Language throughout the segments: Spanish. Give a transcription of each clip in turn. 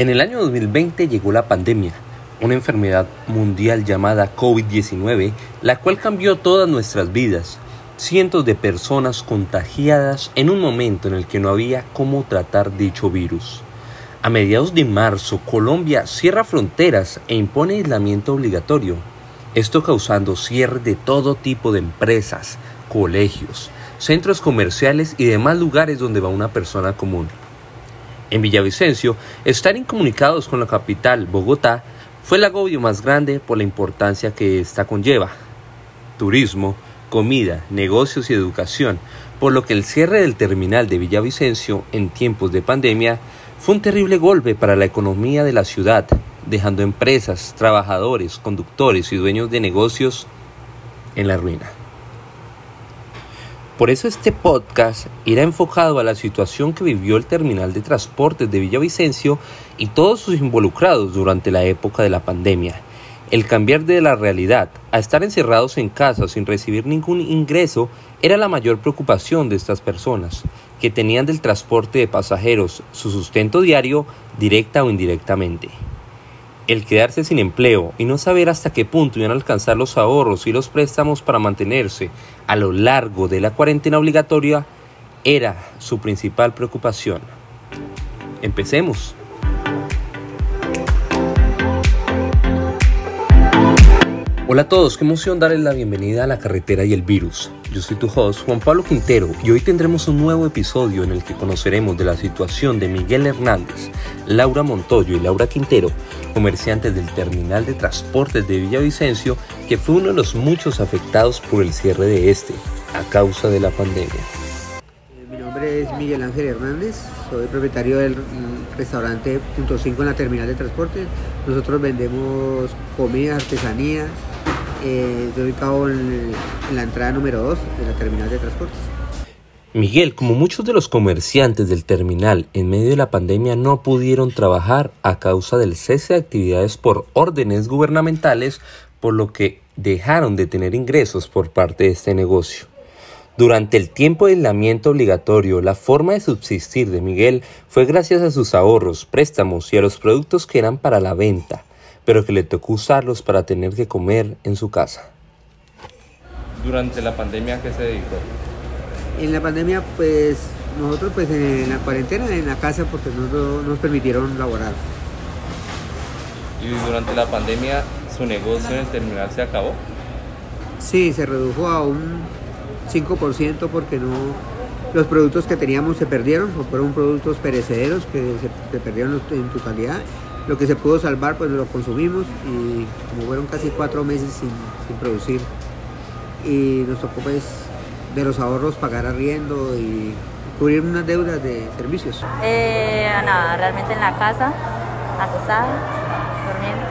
En el año 2020 llegó la pandemia, una enfermedad mundial llamada COVID-19, la cual cambió todas nuestras vidas. Cientos de personas contagiadas en un momento en el que no había cómo tratar dicho virus. A mediados de marzo, Colombia cierra fronteras e impone aislamiento obligatorio, esto causando cierre de todo tipo de empresas, colegios, centros comerciales y demás lugares donde va una persona común. En Villavicencio, estar incomunicados con la capital, Bogotá, fue el agobio más grande por la importancia que esta conlleva. Turismo, comida, negocios y educación, por lo que el cierre del terminal de Villavicencio en tiempos de pandemia fue un terrible golpe para la economía de la ciudad, dejando empresas, trabajadores, conductores y dueños de negocios en la ruina. Por eso este podcast irá enfocado a la situación que vivió el terminal de transportes de Villavicencio y todos sus involucrados durante la época de la pandemia. El cambiar de la realidad a estar encerrados en casa sin recibir ningún ingreso era la mayor preocupación de estas personas, que tenían del transporte de pasajeros su sustento diario directa o indirectamente. El quedarse sin empleo y no saber hasta qué punto iban a alcanzar los ahorros y los préstamos para mantenerse a lo largo de la cuarentena obligatoria era su principal preocupación. Empecemos. Hola a todos, qué emoción darles la bienvenida a la carretera y el virus. Yo soy tu host Juan Pablo Quintero y hoy tendremos un nuevo episodio en el que conoceremos de la situación de Miguel Hernández, Laura Montoyo y Laura Quintero, comerciantes del terminal de transportes de Villavicencio, que fue uno de los muchos afectados por el cierre de este a causa de la pandemia. Mi nombre es Miguel Ángel Hernández, soy propietario del restaurante Punto 5 en la terminal de transportes. Nosotros vendemos comida, artesanía, eh, estoy ubicado en, la entrada número 2 de la terminal de transportes. Miguel, como muchos de los comerciantes del terminal en medio de la pandemia no pudieron trabajar a causa del cese de actividades por órdenes gubernamentales, por lo que dejaron de tener ingresos por parte de este negocio. Durante el tiempo de aislamiento obligatorio, la forma de subsistir de Miguel fue gracias a sus ahorros, préstamos y a los productos que eran para la venta pero que le tocó usarlos para tener que comer en su casa. Durante la pandemia, ¿a qué se dedicó? En la pandemia, pues nosotros pues en la cuarentena en la casa porque no nos permitieron laborar. ¿Y durante la pandemia su negocio en el terminal se acabó? Sí, se redujo a un 5% porque no los productos que teníamos se perdieron, fueron productos perecederos que se, se perdieron en totalidad lo que se pudo salvar pues lo consumimos y como fueron casi cuatro meses sin, producir y nos tocó pues de los ahorros pagar arriendo y cubrir unas deudas de servicios. Eh, nada, realmente en la casa, acostada, durmiendo.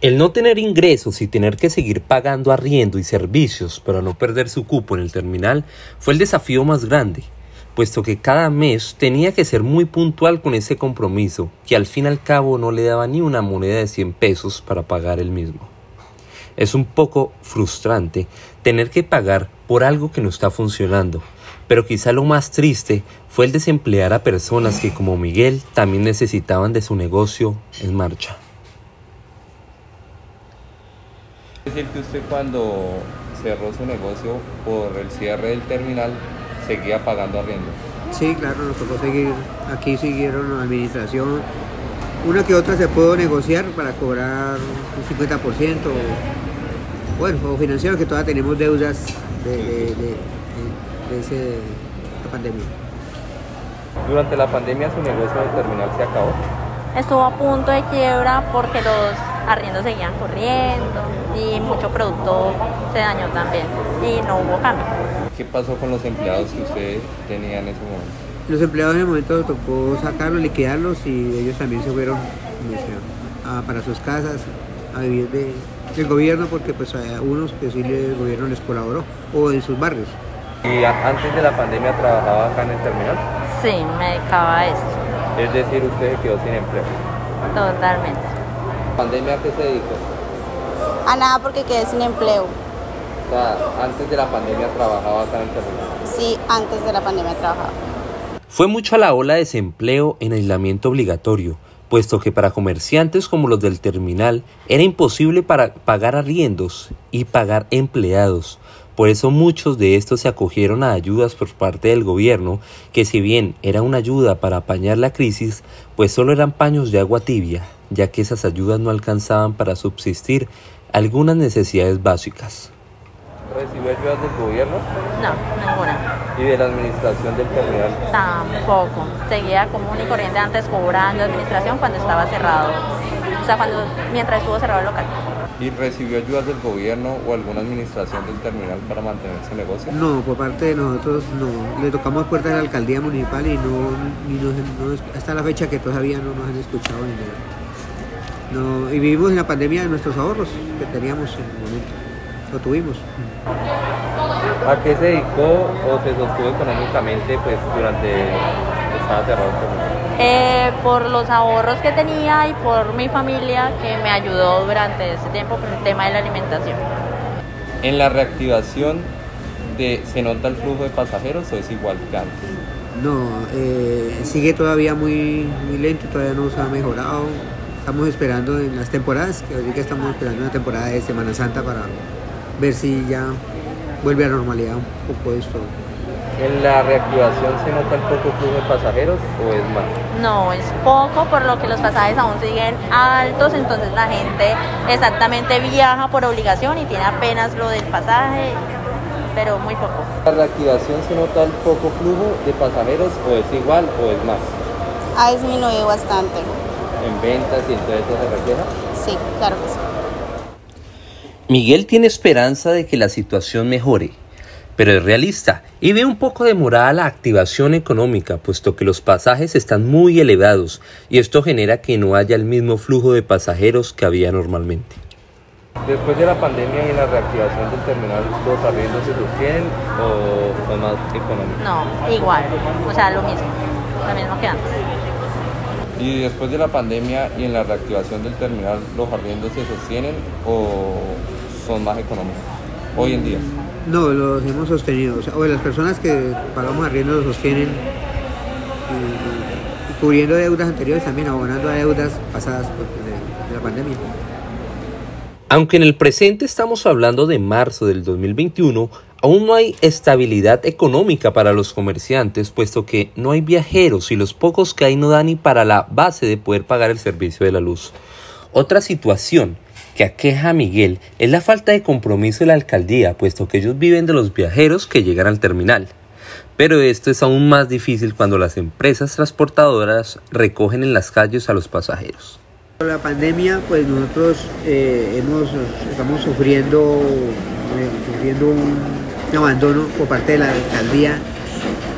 El no tener ingresos y tener que seguir pagando arriendo y servicios para no perder su cupo en el terminal fue el desafío más grande puesto que cada mes tenía que ser muy puntual con ese compromiso, que al fin y al cabo no le daba ni una moneda de 100 pesos para pagar el mismo. Es un poco frustrante tener que pagar por algo que no está funcionando, pero quizá lo más triste fue el desemplear a personas que como Miguel también necesitaban de su negocio en marcha. Es decir que usted cuando cerró su negocio por el cierre del terminal seguía pagando arriendo. Sí, claro, nos tocó seguir, aquí siguieron la administración. Una que otra se pudo negociar para cobrar un 50%, bueno, o financiero, que todavía tenemos deudas de, de, de, ese, esta pandemia. Durante la pandemia su negocio de terminal se acabó. Estuvo a punto de quiebra porque los arriendos seguían corriendo y mucho producto se dañó también y no hubo cambio. ¿Qué pasó con los empleados que usted tenía en ese momento? Los empleados en el momento tocó sacarlos, liquidarlos y ellos también se fueron a, para sus casas a vivir de, del gobierno porque pues hay unos que sí el gobierno les colaboró o en sus barrios. ¿Y antes de la pandemia trabajaba acá en el terminal? Sí, me dedicaba a esto. Es decir, usted se quedó sin empleo. Totalmente. ¿Pandemia a qué se dedicó? A nada porque quedé sin empleo. Sea, antes de la pandemia trabajaba acá en el terminal. Sí, antes de la pandemia trabajaba. Fue mucha la ola de desempleo en aislamiento obligatorio, puesto que para comerciantes como los del terminal era imposible para pagar arriendos y pagar empleados. Por eso muchos de estos se acogieron a ayudas por parte del gobierno, que si bien era una ayuda para apañar la crisis, pues solo eran paños de agua tibia, ya que esas ayudas no alcanzaban para subsistir algunas necesidades básicas. ¿Recibió ayudas del gobierno No, ninguna. y de la administración del terminal? Tampoco. Seguía común y corriente antes cobrando administración cuando estaba cerrado. O sea, cuando, mientras estuvo cerrado el local. ¿Y recibió ayudas del gobierno o alguna administración del terminal para mantener su negocio? No, por parte de nosotros no. Le tocamos puertas a la alcaldía municipal y no, ni nos- no- hasta la fecha que todavía no nos han escuchado ni nada. No, y vivimos en la pandemia de nuestros ahorros que teníamos en el momento. Lo tuvimos. ¿A qué se dedicó o se sostuvo económicamente pues durante estaba cerrado? Eh, por los ahorros que tenía y por mi familia que me ayudó durante ese tiempo con el tema de la alimentación. En la reactivación de, ¿se nota el flujo de pasajeros o es igual que antes? No, eh, sigue todavía muy, muy lento, todavía no se ha mejorado. Estamos esperando en las temporadas, que ahorita estamos esperando una temporada de Semana Santa para ver si ya vuelve a normalidad un poco esto. ¿En la reactivación se nota el poco flujo de pasajeros o es más? No, es poco, por lo que los pasajes aún siguen altos, entonces la gente exactamente viaja por obligación y tiene apenas lo del pasaje, pero muy poco. ¿En la reactivación se nota el poco flujo de pasajeros o es igual o es más? Ha disminuido bastante. ¿En ventas y en todo eso se refleja? Sí, claro que sí. Miguel tiene esperanza de que la situación mejore, pero es realista y ve un poco demorada la activación económica, puesto que los pasajes están muy elevados y esto genera que no haya el mismo flujo de pasajeros que había normalmente. Después de la pandemia y la reactivación del terminal, ¿los arriendos se sostienen o son más económicos? No, igual, o sea, lo mismo, lo mismo que antes. Y después de la pandemia y en la reactivación del terminal, ¿los arriendos se sostienen o son más económicos hoy en día? No, los hemos sostenido. O sea, las personas que pagamos arriendo los sostienen y cubriendo deudas anteriores también, abonando a deudas pasadas de la pandemia. Aunque en el presente estamos hablando de marzo del 2021, aún no hay estabilidad económica para los comerciantes, puesto que no hay viajeros y los pocos que hay no dan ni para la base de poder pagar el servicio de la luz. Otra situación que aqueja a Miguel es la falta de compromiso de la alcaldía, puesto que ellos viven de los viajeros que llegan al terminal. Pero esto es aún más difícil cuando las empresas transportadoras recogen en las calles a los pasajeros. Por la pandemia, pues nosotros eh, hemos, estamos sufriendo, eh, sufriendo un, abandono por parte de la alcaldía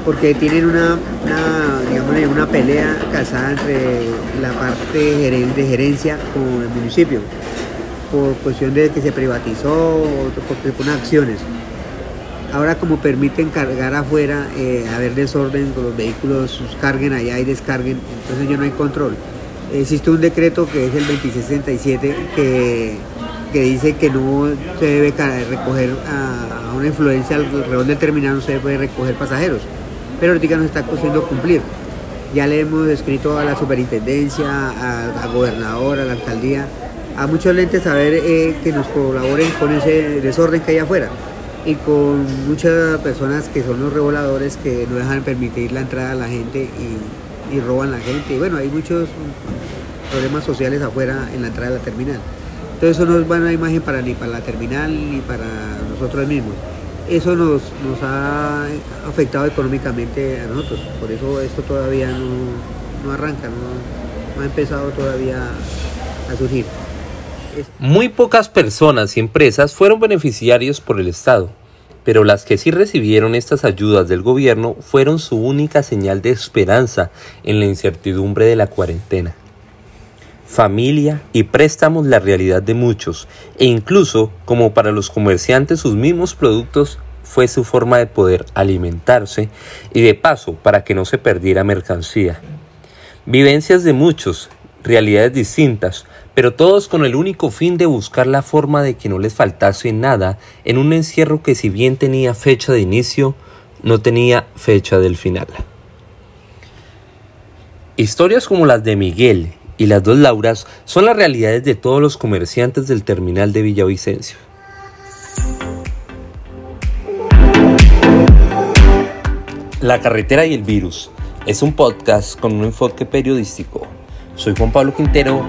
porque tienen una, una, digámosle, una pelea casada entre la parte de gerencia con el municipio por cuestión de que se privatizó por unas acciones. Ahora como permiten cargar afuera, eh, haber desorden, con los vehículos carguen allá y descarguen, entonces ya no hay control. Existe un decreto que es el 2667 que, que dice que no se debe recoger a, una influencia alrededor del terminal, no se debe recoger pasajeros. Pero ahorita nos está costando cumplir. Ya le hemos escrito a la superintendencia, a- gobernador, a la alcaldía, a muchos lentes a ver eh, que nos colaboren con ese desorden que hay afuera y con muchas personas que son los revoladores que no dejan permitir la entrada a la gente y, y roban la gente. Y bueno, hay muchos problemas sociales afuera en la entrada de la terminal. Entonces eso no es buena imagen para ni para la terminal ni para nosotros mismos. Eso nos, nos ha afectado económicamente a nosotros. Por eso esto todavía no, no arranca, no, ha empezado todavía a surgir. Muy pocas personas y empresas fueron beneficiarios por el Estado, pero las que sí recibieron estas ayudas del gobierno fueron su única señal de esperanza en la incertidumbre de la cuarentena. Familia y préstamos la realidad de muchos, e incluso, como para los comerciantes, sus mismos productos fue su forma de poder alimentarse y de paso para que no se perdiera mercancía. Vivencias de muchos, realidades distintas, pero todos con el único fin de buscar la forma de que no les faltase nada en un encierro que si bien tenía fecha de inicio, no tenía fecha del final. Historias como las de Miguel y las dos Lauras son las realidades de todos los comerciantes del terminal de Villavicencio. La carretera y el virus es un podcast con un enfoque periodístico. Soy Juan Pablo Quintero